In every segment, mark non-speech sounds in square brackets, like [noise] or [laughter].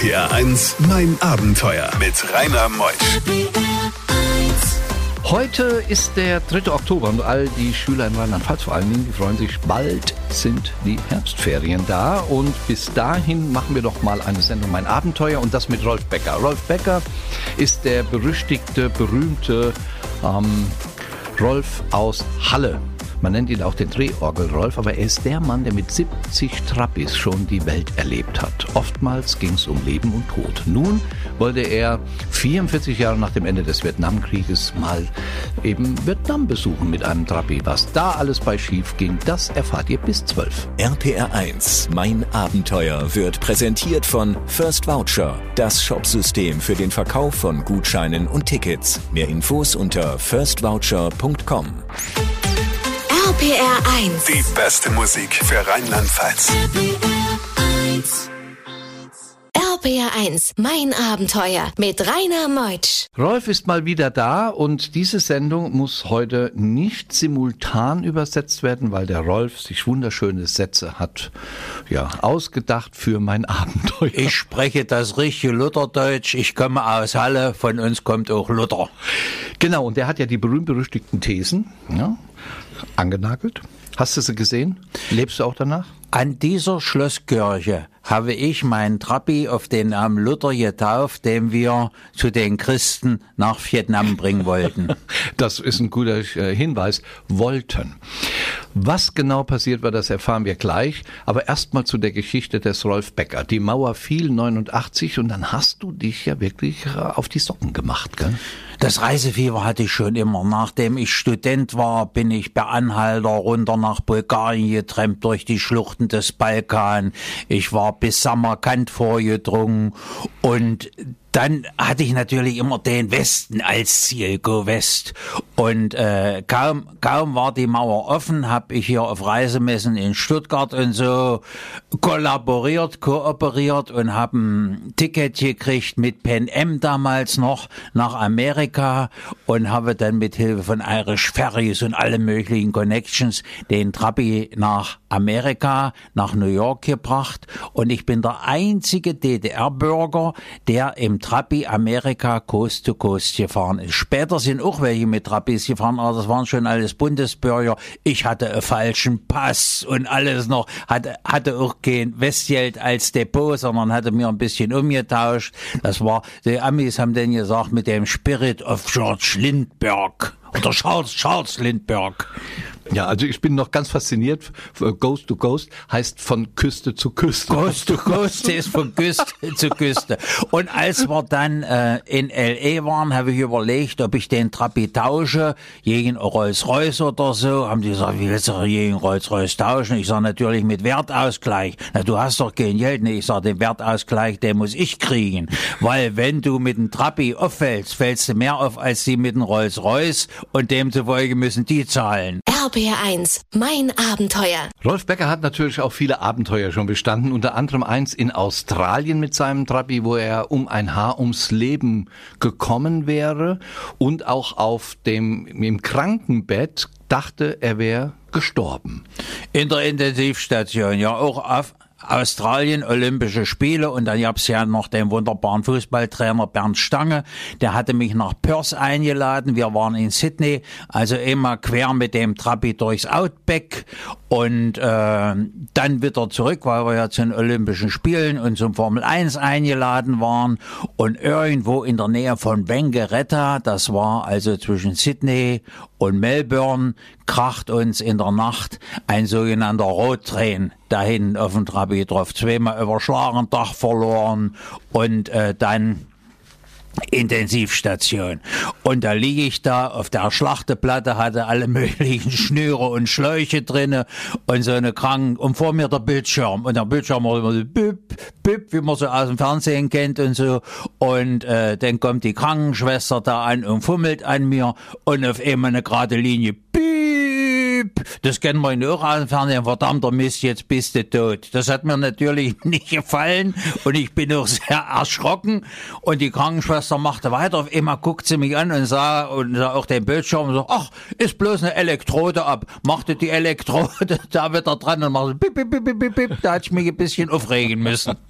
RPR 1, mein Abenteuer mit Rainer Meusch. Heute ist der 3. Oktober und all die Schüler in Rheinland-Pfalz vor allen Dingen, die freuen sich, bald sind die Herbstferien da und bis dahin machen wir doch mal eine Sendung Mein Abenteuer und das mit Rolf Becker. Rolf Becker ist der berüchtigte, berühmte ähm, Rolf aus Halle. Man nennt ihn auch den Drehorgel-Rolf, aber er ist der Mann, der mit 70 Trappis schon die Welt erlebt hat. Oftmals ging es um Leben und Tod. Nun wollte er 44 Jahre nach dem Ende des Vietnamkrieges mal eben Vietnam besuchen mit einem Trappi. Was da alles bei schief ging, das erfahrt ihr bis 12. RPR 1, mein Abenteuer, wird präsentiert von First Voucher, das Shopsystem für den Verkauf von Gutscheinen und Tickets. Mehr Infos unter firstvoucher.com. RPR 1. Die beste Musik für Rheinland-Pfalz. RPR 1, mein Abenteuer mit Rainer Meutsch. Rolf ist mal wieder da und diese Sendung muss heute nicht simultan übersetzt werden, weil der Rolf sich wunderschöne Sätze hat ja, ausgedacht für mein Abenteuer. Ich spreche das richtige Lutherdeutsch. Ich komme aus Halle. Von uns kommt auch Luther. Genau, und der hat ja die berühmt-berüchtigten Thesen. Ja, angenagelt. Hast du sie gesehen? Lebst du auch danach? An dieser Schlosskirche habe ich meinen Trappi auf den Namen Luther getauft, den wir zu den Christen nach Vietnam bringen wollten. [laughs] Das ist ein guter äh, Hinweis. Wollten. Was genau passiert war, das erfahren wir gleich. Aber erstmal zu der Geschichte des Rolf Becker. Die Mauer fiel 89 und dann hast du dich ja wirklich äh, auf die Socken gemacht, gell? Das Reisefieber hatte ich schon immer. Nachdem ich Student war, bin ich per Anhalter runter nach Bulgarien getrennt durch die Schluchten des Balkan. Ich war bis Samarkand vorgedrungen und dann hatte ich natürlich immer den Westen als Ziel, Go West. Und äh, kaum, kaum war die Mauer offen, habe ich hier auf Reisemessen in Stuttgart und so kollaboriert, kooperiert und habe ein Ticket gekriegt mit Pen M damals noch nach Amerika und habe dann mit Hilfe von Irish Ferries und alle möglichen Connections den Trabi nach Amerika, nach New York gebracht. Und ich bin der einzige DDR-Bürger, der im Trabi Amerika Coast to Coast gefahren ist. Später sind auch welche mit Trabis gefahren, aber das waren schon alles Bundesbürger. Ich hatte einen falschen Pass und alles noch, hatte, hatte auch kein Westgeld als Depot, sondern hatte mir ein bisschen umgetauscht. Das war, die Amis haben dann gesagt, mit dem Spirit of George Lindbergh oder Charles, Charles Lindbergh. Ja, also ich bin noch ganz fasziniert. Ghost to Ghost heißt von Küste zu Küste. Ghost to Ghost [laughs] ist von Küste zu Küste. Und als wir dann äh, in L.A. waren, habe ich überlegt, ob ich den Trapi tausche gegen Rolls-Royce oder so. Haben die gesagt, wie willst du gegen Rolls-Royce tauschen? Ich sage natürlich mit Wertausgleich. Na, du hast doch kein Geld. Nee, ich sage, den Wertausgleich, den muss ich kriegen. Weil wenn du mit dem Trapi auffällst, fällst du mehr auf als die mit dem Rolls-Royce und demzufolge müssen die zahlen. RPR1, mein Abenteuer. Rolf Becker hat natürlich auch viele Abenteuer schon bestanden, unter anderem eins in Australien mit seinem Trabi, wo er um ein Haar ums Leben gekommen wäre und auch auf dem im Krankenbett dachte, er wäre gestorben. In der Intensivstation, ja, auch auf, Australien Olympische Spiele und dann gab's ja noch den wunderbaren Fußballtrainer Bernd Stange, der hatte mich nach Perth eingeladen. Wir waren in Sydney, also immer quer mit dem Trabi durchs Outback und äh, dann wieder zurück, weil wir ja zu den Olympischen Spielen und zum Formel 1 eingeladen waren und irgendwo in der Nähe von Bengeretta, das war also zwischen Sydney und Melbourne, kracht uns in der Nacht ein sogenannter Rottrain dahin auf Trabi drauf. Zweimal überschlagen, Dach verloren und äh, dann Intensivstation. Und da liege ich da auf der Schlachteplatte, hatte alle [laughs] möglichen Schnüre und Schläuche drinne und so eine Kranken und vor mir der Bildschirm und der Bildschirm war immer so bip, bip, wie man so aus dem Fernsehen kennt und so und äh, dann kommt die Krankenschwester da an und fummelt an mir und auf einmal eine gerade Linie Das kennen wir in dem Fernsehen, verdammter Mist, jetzt bist du tot. Das hat mir natürlich [laughs] nicht gefallen und ich bin auch sehr erschrocken und die Krankenschwester machte weiter, auf einmal guckt sie mich an und sah, und sah auch den Bildschirm und so, ach, ist bloß eine Elektrode ab. Machte die Elektrode [laughs] da wieder dran und machte bip, bip, bip, bip, bip, da hatte ich mich ein bisschen aufregen müssen. [laughs]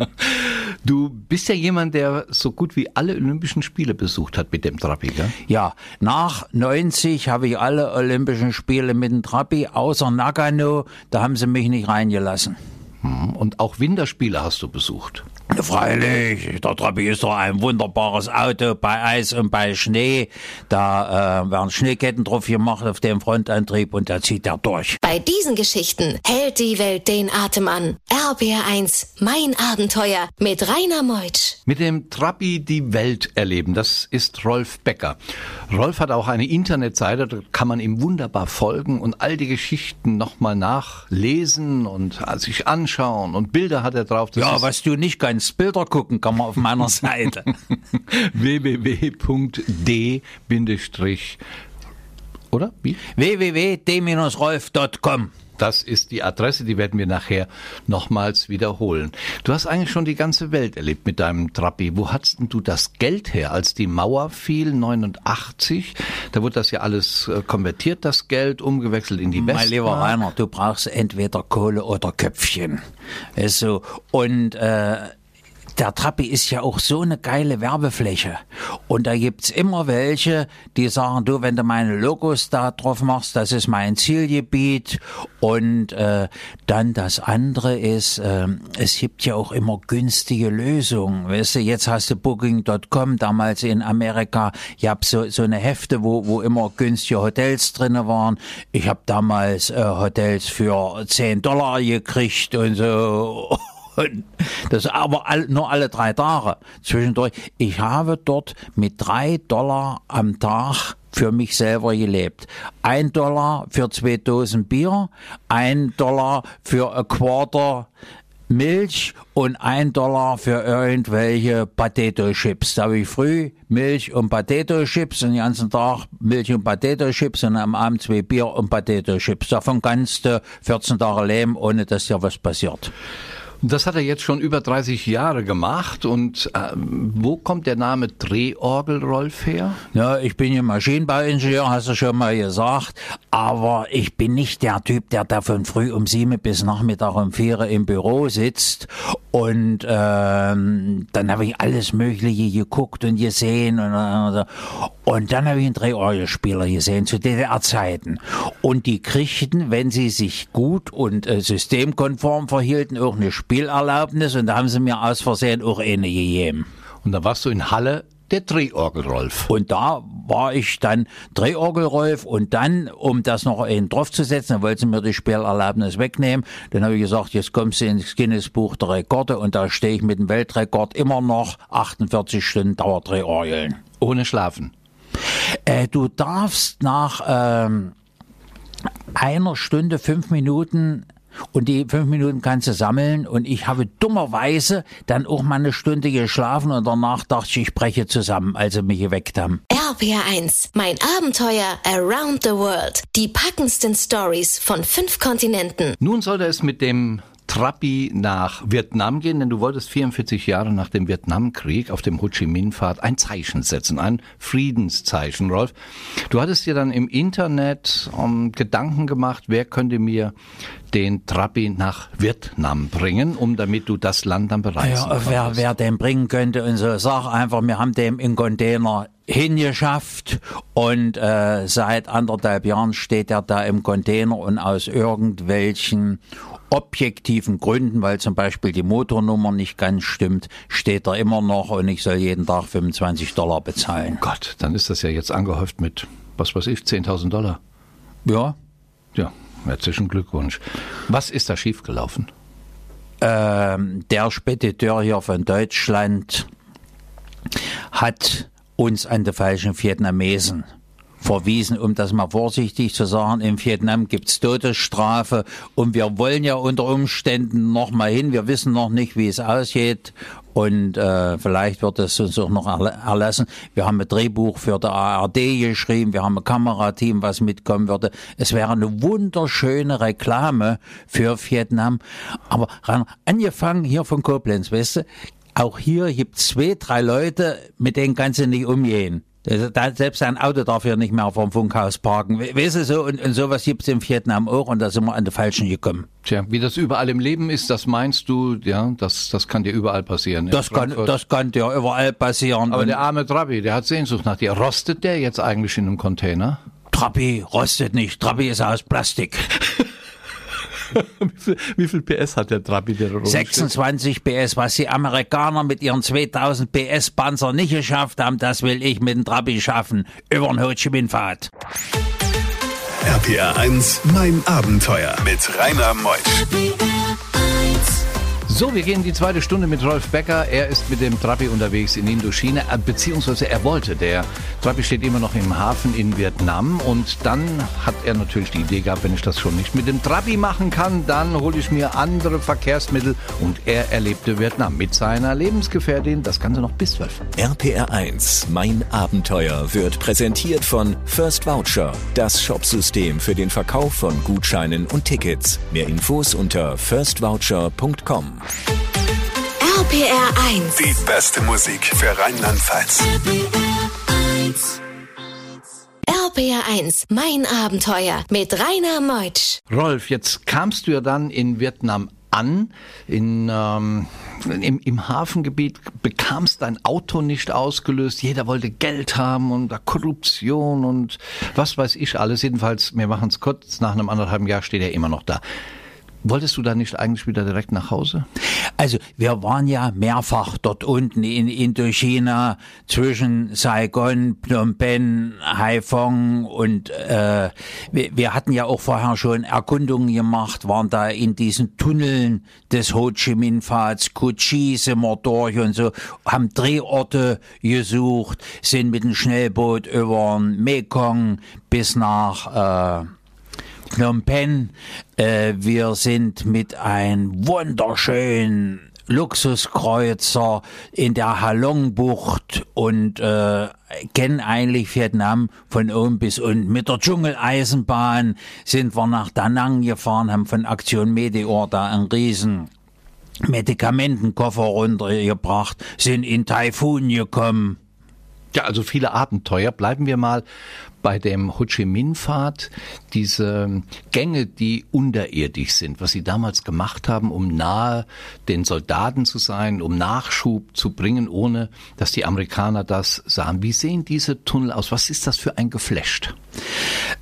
Du bist ja jemand, der so gut wie alle Olympischen Spiele besucht hat mit dem Trabi, gell? Ja, nach 90 habe ich alle Olympischen Spiele mit dem Trabi, außer Nagano, da haben sie mich nicht reingelassen. Hm, Und auch Winterspiele hast du besucht. Freilich, der Trabi ist doch ein wunderbares Auto bei Eis und bei Schnee. Da äh, werden Schneeketten drauf gemacht auf dem Frontantrieb und da zieht er durch. Bei diesen Geschichten hält die Welt den Atem an. RBR1, mein Abenteuer mit Rainer Meutsch. Mit dem Trabi die Welt erleben, das ist Rolf Becker. Rolf hat auch eine Internetseite, da kann man ihm wunderbar folgen und all die Geschichten nochmal nachlesen und sich anschauen und Bilder hat er drauf. Das Ja, was du nicht kannst, Bilder gucken kann man auf meiner [laughs] Seite. www.d- oder wie? www.d-rolf.com Das ist die Adresse, die werden wir nachher nochmals wiederholen. Du hast eigentlich schon die ganze Welt erlebt mit deinem Trabi. Wo hattest du das Geld her, als die Mauer fiel, 89? Da wurde das ja alles äh, konvertiert, das Geld, umgewechselt in die Mein Westmark. lieber Rainer, du brauchst entweder Kohle oder Köpfchen. Du, und äh, der Trappi ist ja auch so eine geile Werbefläche. Und da gibt's immer welche, die sagen, du, wenn du meine Logos da drauf machst, das ist mein Zielgebiet. Und äh, dann das andere ist, äh, es gibt ja auch immer günstige Lösungen. Weißt du, jetzt hast du Booking.com, damals in Amerika, ich hab so, so eine Hefte, wo, wo immer günstige Hotels drinne waren. Ich habe damals äh, Hotels für 10 Dollar gekriegt und so. Und das aber all, nur alle drei Tage zwischendurch. Ich habe dort mit drei Dollar am Tag für mich selber gelebt. Ein Dollar für zwei Dosen Bier, ein Dollar für a Quarter Milch und ein Dollar für irgendwelche Potato-Chips. Da habe ich früh Milch und Potato-Chips und den ganzen Tag Milch und Potato-Chips und am Abend zwei Bier und Potato-Chips. Davon kannst du 14 Tage leben, ohne dass dir was passiert. Das hat er jetzt schon über 30 Jahre gemacht. Und äh, wo kommt der Name Drehorgel Rolf her? Ja, ich bin ja Maschinenbauingenieur, hast du schon mal gesagt. Aber ich bin nicht der Typ, der da von früh um sieben bis Nachmittag um vier im Büro sitzt. Und ähm, dann habe ich alles Mögliche geguckt und gesehen. Und, und, und dann habe ich einen Drehorgelspieler gesehen zu DDR-Zeiten. Und die kriegten, wenn sie sich gut und äh, systemkonform verhielten, auch eine Spielerlaubnis. Und da haben sie mir aus Versehen auch eine gegeben. Und da warst du in Halle der Drehorgel Rolf. Und da war ich dann Drehorgelrolf und dann, um das noch einen draufzusetzen, dann wollten sie mir die Spielerlaubnis wegnehmen. Dann habe ich gesagt, jetzt kommst du ins Guinness-Buch der Rekorde und da stehe ich mit dem Weltrekord immer noch 48 Stunden Dauerdrehorgeln. Ohne Schlafen. Äh, du darfst nach ähm, einer Stunde, fünf Minuten und die fünf Minuten kannst du sammeln und ich habe dummerweise dann auch mal eine Stunde geschlafen und danach dachte ich, ich breche zusammen, als sie mich geweckt haben. RPR1, mein Abenteuer around the world. Die packendsten Stories von fünf Kontinenten. Nun sollte es mit dem Trapi nach Vietnam gehen, denn du wolltest 44 Jahre nach dem Vietnamkrieg auf dem Ho Chi Minh-Pfad ein Zeichen setzen, ein Friedenszeichen, Rolf. Du hattest dir dann im Internet um, Gedanken gemacht, wer könnte mir den Trapi nach Vietnam bringen, um damit du das Land dann bereisen Ja, wer, konntest. wer den bringen könnte und so, sag einfach, wir haben den im Container hingeschafft und äh, seit anderthalb Jahren steht er da im Container und aus irgendwelchen objektiven Gründen, weil zum Beispiel die Motornummer nicht ganz stimmt, steht er immer noch und ich soll jeden Tag 25 Dollar bezahlen. Gott, dann ist das ja jetzt angehäuft mit, was weiß ich, 10.000 Dollar. Ja, Ja, herzlichen Glückwunsch. Was ist da schiefgelaufen? ähm, der Spediteur hier von Deutschland hat uns an die falschen Vietnamesen verwiesen, um das mal vorsichtig zu sagen. In Vietnam gibt's Todesstrafe und wir wollen ja unter Umständen noch mal hin. Wir wissen noch nicht, wie es ausgeht und äh, vielleicht wird es uns auch noch erla- erlassen. Wir haben ein Drehbuch für die ARD geschrieben, wir haben ein Kamerateam, was mitkommen würde. Es wäre eine wunderschöne Reklame für Vietnam. Aber angefangen hier von Koblenz, weißt du, auch hier gibt zwei, drei Leute, mit denen kannst du nicht umgehen. Selbst ein Auto darf ja nicht mehr vom Funkhaus parken. We- Weißt du so, und, und sowas gibt's im Vietnam auch und da sind wir an den Falschen gekommen. Tja, wie das überall im Leben ist, das meinst du, ja, das, das kann dir überall passieren. In Das kann, das kann ja überall passieren. Aber und der arme Trabi, der hat Sehnsucht nach dir. Rostet der jetzt eigentlich in einem Container? Trabi rostet nicht. Trabi ist aus Plastik. [laughs] [laughs] wie, viel, wie viel PS hat der Trabi, der da rumsteht? 26 PS, was die Amerikaner mit ihren 2000 PS Panzer nicht geschafft haben, das will ich mit dem Trabi schaffen. Über den Ho Chi Minh Pfad. RPR 1, mein Abenteuer mit Rainer Meusch. So, wir gehen die zweite Stunde mit Rolf Becker. Er ist mit dem Trabi unterwegs in Indochina, äh, beziehungsweise er wollte. Der Trabi steht immer noch im Hafen in Vietnam und dann hat er natürlich die Idee gehabt, wenn ich das schon nicht mit dem Trabi machen kann, dann hole ich mir andere Verkehrsmittel und er erlebte Vietnam mit seiner Lebensgefährtin, das Ganze noch bis 12. RPR 1, mein Abenteuer wird präsentiert von First Voucher, das Shopsystem für den Verkauf von Gutscheinen und Tickets. Mehr Infos unter firstvoucher.com. RPR 1. Die beste Musik für Rheinland-Pfalz. RPR 1, mein Abenteuer mit Rainer Meutsch. Rolf, jetzt kamst du ja dann in Vietnam an, in, ähm, im, im Hafengebiet, bekamst dein Auto nicht ausgelöst, jeder wollte Geld haben und da Korruption und was weiß ich alles. Jedenfalls, wir machen es kurz, nach einem anderthalben Jahr steht er immer noch da. Wolltest du da nicht eigentlich wieder direkt nach Hause? Also wir waren ja mehrfach dort unten in Indochina zwischen Saigon, Phnom Penh, Haiphong und äh, wir, wir hatten ja auch vorher schon Erkundungen gemacht, waren da in diesen Tunneln des Ho Chi Minh Pfads, Cu Chi sind wir durch und so, haben Drehorte gesucht, sind mit dem Schnellboot über den Mekong bis nach äh, Phnom Penh. Äh, wir sind mit einem wunderschönen Luxuskreuzer in der Halong-Bucht und äh, kennen eigentlich Vietnam von oben bis unten. Mit der Dschungeleisenbahn sind wir nach Da Nang gefahren, haben von Aktion Meteor da einen riesen Medikamentenkoffer runtergebracht, sind in Taifun gekommen. Ja, also viele Abenteuer. Bleiben wir mal bei dem Ho Chi Minh Pfad. Diese Gänge, die unterirdisch sind, was sie damals gemacht haben, um nahe den Soldaten zu sein, um Nachschub zu bringen, ohne dass die Amerikaner das sahen. Wie sehen diese Tunnel aus? Was ist das für ein Geflecht?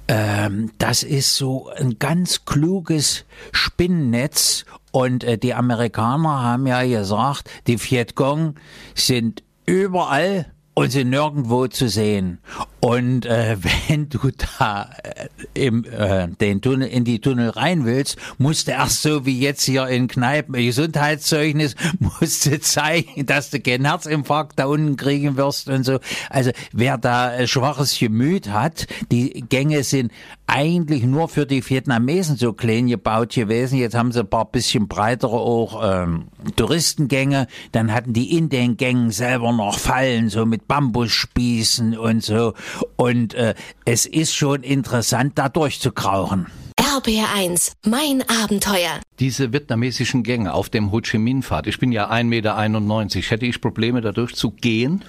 Ähm, das ist so ein ganz kluges Spinnennetz und äh, die Amerikaner haben ja gesagt, die Vietcong sind überall und sind nirgendwo zu sehen. Und äh, [laughs] wenn du da äh, im, äh, den Tunnel, in die Tunnel rein willst, musst du erst so wie jetzt hier in Kneipen ein Gesundheitszeugnis, [laughs] musst du zeigen, dass du keinen Herzinfarkt da unten kriegen wirst und so. Also wer da äh, schwaches Gemüt hat, die Gänge sind eigentlich nur für die Vietnamesen so klein gebaut gewesen. Jetzt haben sie ein paar bisschen breitere auch ähm, Touristengänge. Dann hatten die in den Gängen selber noch Fallen, so mit Bambusspießen und so. Und äh, es ist schon interessant, da durchzukrauchen. RPR 1, mein Abenteuer. Diese vietnamesischen Gänge auf dem Ho Chi Minh Pfad. Ich bin ja 1,91 Meter. Hätte ich Probleme dadurch zu gehen?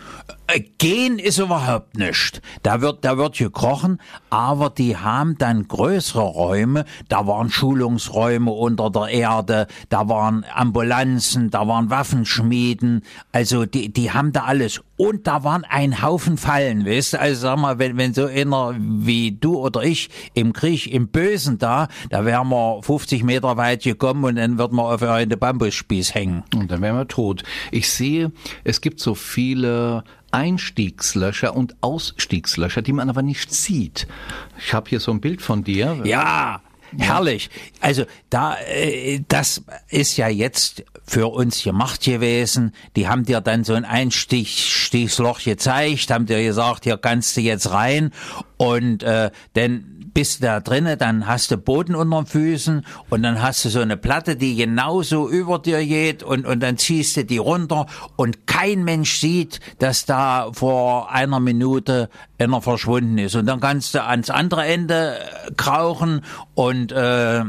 Äh, Gehen ist überhaupt nicht. Da wird, da wird gekrochen, aber die haben dann größere Räume. Da waren Schulungsräume unter der Erde, da waren Ambulanzen, da waren Waffenschmieden. Also die, die haben da alles. Und da waren ein Haufen Fallen, weißt du? Also sag mal, wenn, wenn so einer wie du oder ich im Krieg, im Bösen da, da wären wir 50 Meter weit gekommen und dann würden wir auf einen Bambusspieß hängen. Und dann wären wir tot. Ich sehe, es gibt so viele Einstiegslöcher und Ausstiegslöcher, die man aber nicht sieht. Ich habe hier so ein Bild von dir. Ja, herrlich. Also da, äh, das ist ja jetzt für uns gemacht gewesen. Die haben dir dann so ein Einstiegsloch gezeigt, haben dir gesagt, hier kannst du jetzt rein und äh, dann bist da drinnen, dann hast du Boden unter den Füßen und dann hast du so eine Platte, die genauso über dir geht und, und dann ziehst du die runter und kein Mensch sieht, dass da vor einer Minute einer verschwunden ist. Und dann kannst du ans andere Ende krauchen und äh,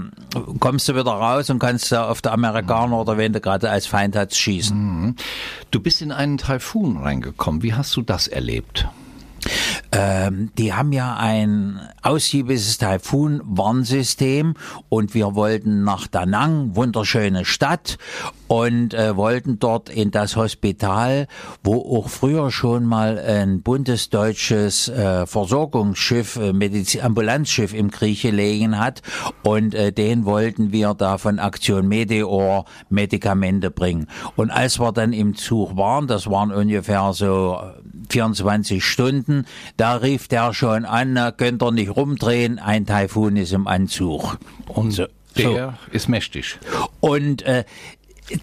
kommst du wieder raus und kannst da auf der Amerikaner oder wenn du gerade als Feind hast, schießen. Du bist in einen Taifun reingekommen. Wie hast du das erlebt? Ähm, die haben ja ein ausgiebiges Taifun-Warnsystem und wir wollten nach Da Nang, wunderschöne Stadt, und äh, wollten dort in das Hospital, wo auch früher schon mal ein bundesdeutsches äh, Versorgungsschiff, äh, Mediz Ambulanzschiff im Krieg gelegen hat und äh, den wollten wir da von Aktion Meteor Medikamente bringen. Und als wir dann im Zug waren, das waren ungefähr so 24 Stunden, da rief der schon an, könnt ihr nicht rumdrehen, ein Taifun ist im Anzug. Und so. der so. ist mächtig. Und äh,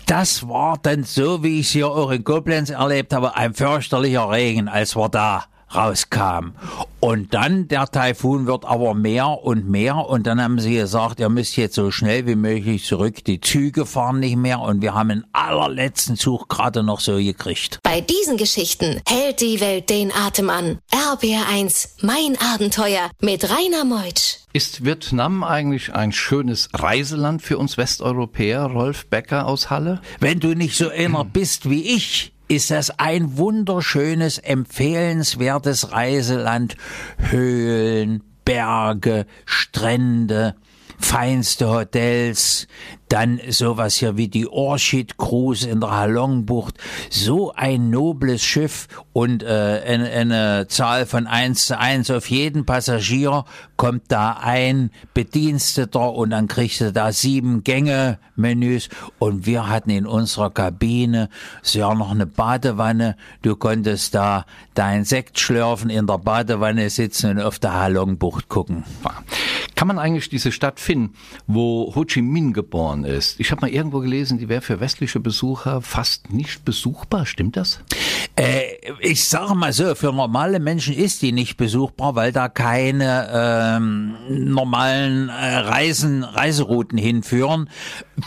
das war dann so, wie ich es hier auch in Koblenz erlebt habe, ein fürchterlicher Regen, als wir da rauskam. Und dann, der Taifun wird aber mehr und mehr und dann haben sie gesagt, ihr müsst jetzt so schnell wie möglich zurück. Die Züge fahren nicht mehr und wir haben den allerletzten Zug gerade noch so gekriegt. Bei diesen Geschichten hält die Welt den Atem an. RBR1, mein Abenteuer mit Rainer Meutsch. Ist Vietnam eigentlich ein schönes Reiseland für uns Westeuropäer, Rolf Becker aus Halle? Wenn du nicht so einer bist wie ich, ist das ein wunderschönes, empfehlenswertes Reiseland. Höhlen, Berge, Strände, feinste Hotels, dann sowas hier wie die Orchid Cruise in der Halongbucht. So ein nobles Schiff und äh, eine, eine Zahl von eins zu eins auf jeden Passagier kommt da ein Bediensteter und dann kriegst du da sieben Gänge Menüs und wir hatten in unserer Kabine ja noch eine Badewanne. Du konntest da dein Sekt schlürfen, in der Badewanne sitzen und auf der Halongbucht gucken. Kann man eigentlich diese Stadt finden, wo Ho Chi Minh geboren ist? Ich habe mal irgendwo gelesen, die wäre für westliche Besucher fast nicht besuchbar. Stimmt das? Äh, ich sage mal so, für normale Menschen ist die nicht besuchbar, weil da keine ähm, normalen äh, Reisen, Reiserouten hinführen.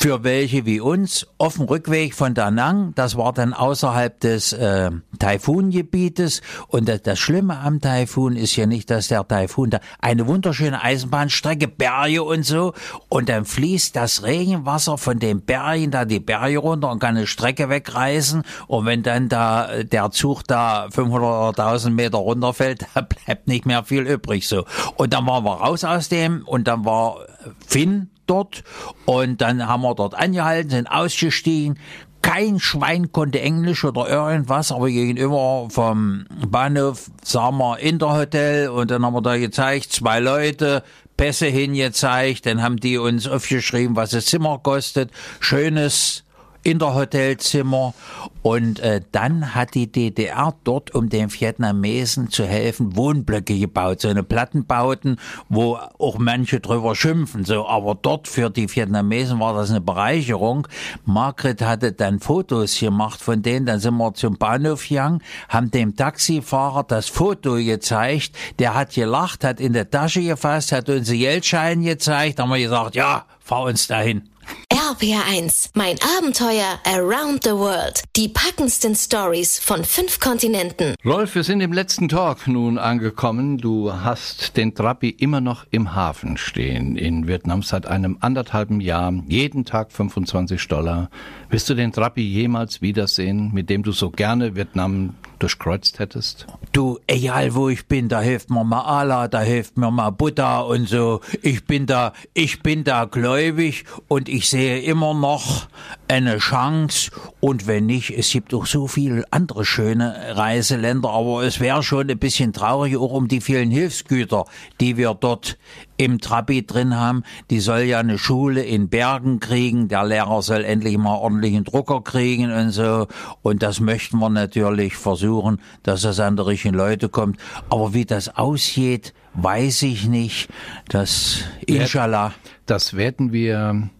Für welche wie uns, auf dem Rückweg von Da Nang, das war dann außerhalb des äh, Taifungebietes. Und das, das Schlimme am Taifun ist ja nicht, dass der Taifun da eine wunderschöne Eisenbahnstrecke, Berge und so, und dann fließt das Regenwasser von den Bergen da die Berge runter und kann eine Strecke wegreißen. Und wenn dann da äh, der Zug da 500 oder 1000 Meter runterfällt, [laughs] da bleibt nicht mehr viel übrig so. Und dann waren wir raus aus dem und dann war Finn dort und dann haben wir dort angehalten, sind ausgestiegen. Kein Schwein konnte Englisch oder irgendwas, aber gegenüber vom Bahnhof sahen wir Interhotel und dann haben wir da gezeigt, zwei Leute, Pässe hingezeigt, dann haben die uns aufgeschrieben, was das Zimmer kostet. Schönes in der Hotelzimmer. Und äh, dann hat die DDR dort, um den Vietnamesen zu helfen, Wohnblöcke gebaut, so eine Plattenbauten, wo auch manche drüber schimpfen. So, aber dort für die Vietnamesen war das eine Bereicherung. Margret hatte dann Fotos gemacht von denen. Dann sind wir zum Bahnhof gegangen, haben dem Taxifahrer das Foto gezeigt. Der hat gelacht, hat in der Tasche gefasst, hat uns Geldschein gezeigt. Haben wir gesagt, ja, fahr uns dahin. RPR1, mein Abenteuer Around the World. Die packendsten Stories von fünf Kontinenten. Rolf, wir sind im letzten Talk nun angekommen. Du hast den Trabi immer noch im Hafen stehen in Vietnam seit einem anderthalben Jahr. Jeden Tag 25 Dollar. Wirst du den Trabi jemals wiedersehen, mit dem du so gerne Vietnam durchkreuzt hättest? Du, egal wo ich bin, da hilft mir mal Allah, da hilft mir mal Buddha und so. Ich bin da, ich bin da gläubig und ich sehe immer noch eine Chance. Und wenn nicht, es gibt auch so viele andere schöne Reiseländer, aber es wäre schon ein bisschen traurig auch um die vielen Hilfsgüter, die wir dort im Trabi drin haben. Die soll ja eine Schule in Bergen kriegen. Der Lehrer soll endlich mal ordentlichen Drucker kriegen und so. Und das möchten wir natürlich versuchen, dass es an die richtigen Leute kommt. Aber wie das aussieht, weiß ich nicht. Das, inshallah. Das werden wir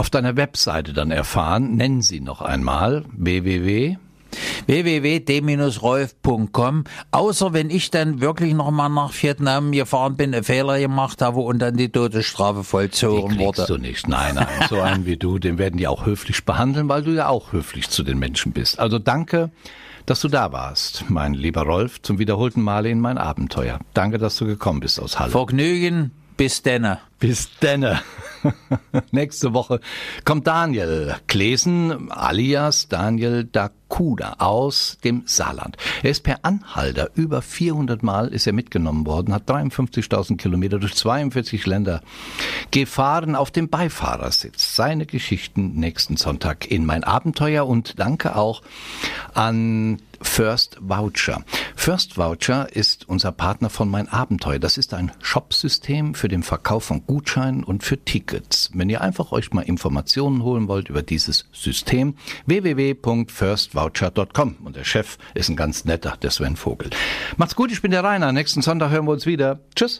auf deiner Webseite dann erfahren. Nennen Sie noch einmal www www.d-rolf.com. Außer wenn ich dann wirklich nochmal nach Vietnam gefahren bin, einen Fehler gemacht habe und dann die Todesstrafe vollzogen die wurde. du nicht. Nein, nein. So einen wie du, den werden die auch höflich behandeln, weil du ja auch höflich zu den Menschen bist. Also danke, dass du da warst, mein lieber Rolf, zum wiederholten Male in mein Abenteuer. Danke, dass du gekommen bist aus Halle. Vergnügen Bis denne. Bis denne. [laughs] Nächste Woche kommt Daniel Klesen alias Daniel Dakuda aus dem Saarland. Er ist per Anhalter über 400 Mal ist er mitgenommen worden, hat 53.000 Kilometer durch 42 Länder gefahren auf dem Beifahrersitz. Seine Geschichten nächsten Sonntag in mein Abenteuer und danke auch an First Voucher. First Voucher ist unser Partner von Mein Abenteuer. Das ist ein Shopsystem für den Verkauf von Gutscheinen und für Tickets. Wenn ihr einfach euch mal Informationen holen wollt über dieses System, www.firstvoucher.com. Und der Chef ist ein ganz netter, der Sven Vogel. Macht's gut, ich bin der Rainer. Nächsten Sonntag hören wir uns wieder. Tschüss.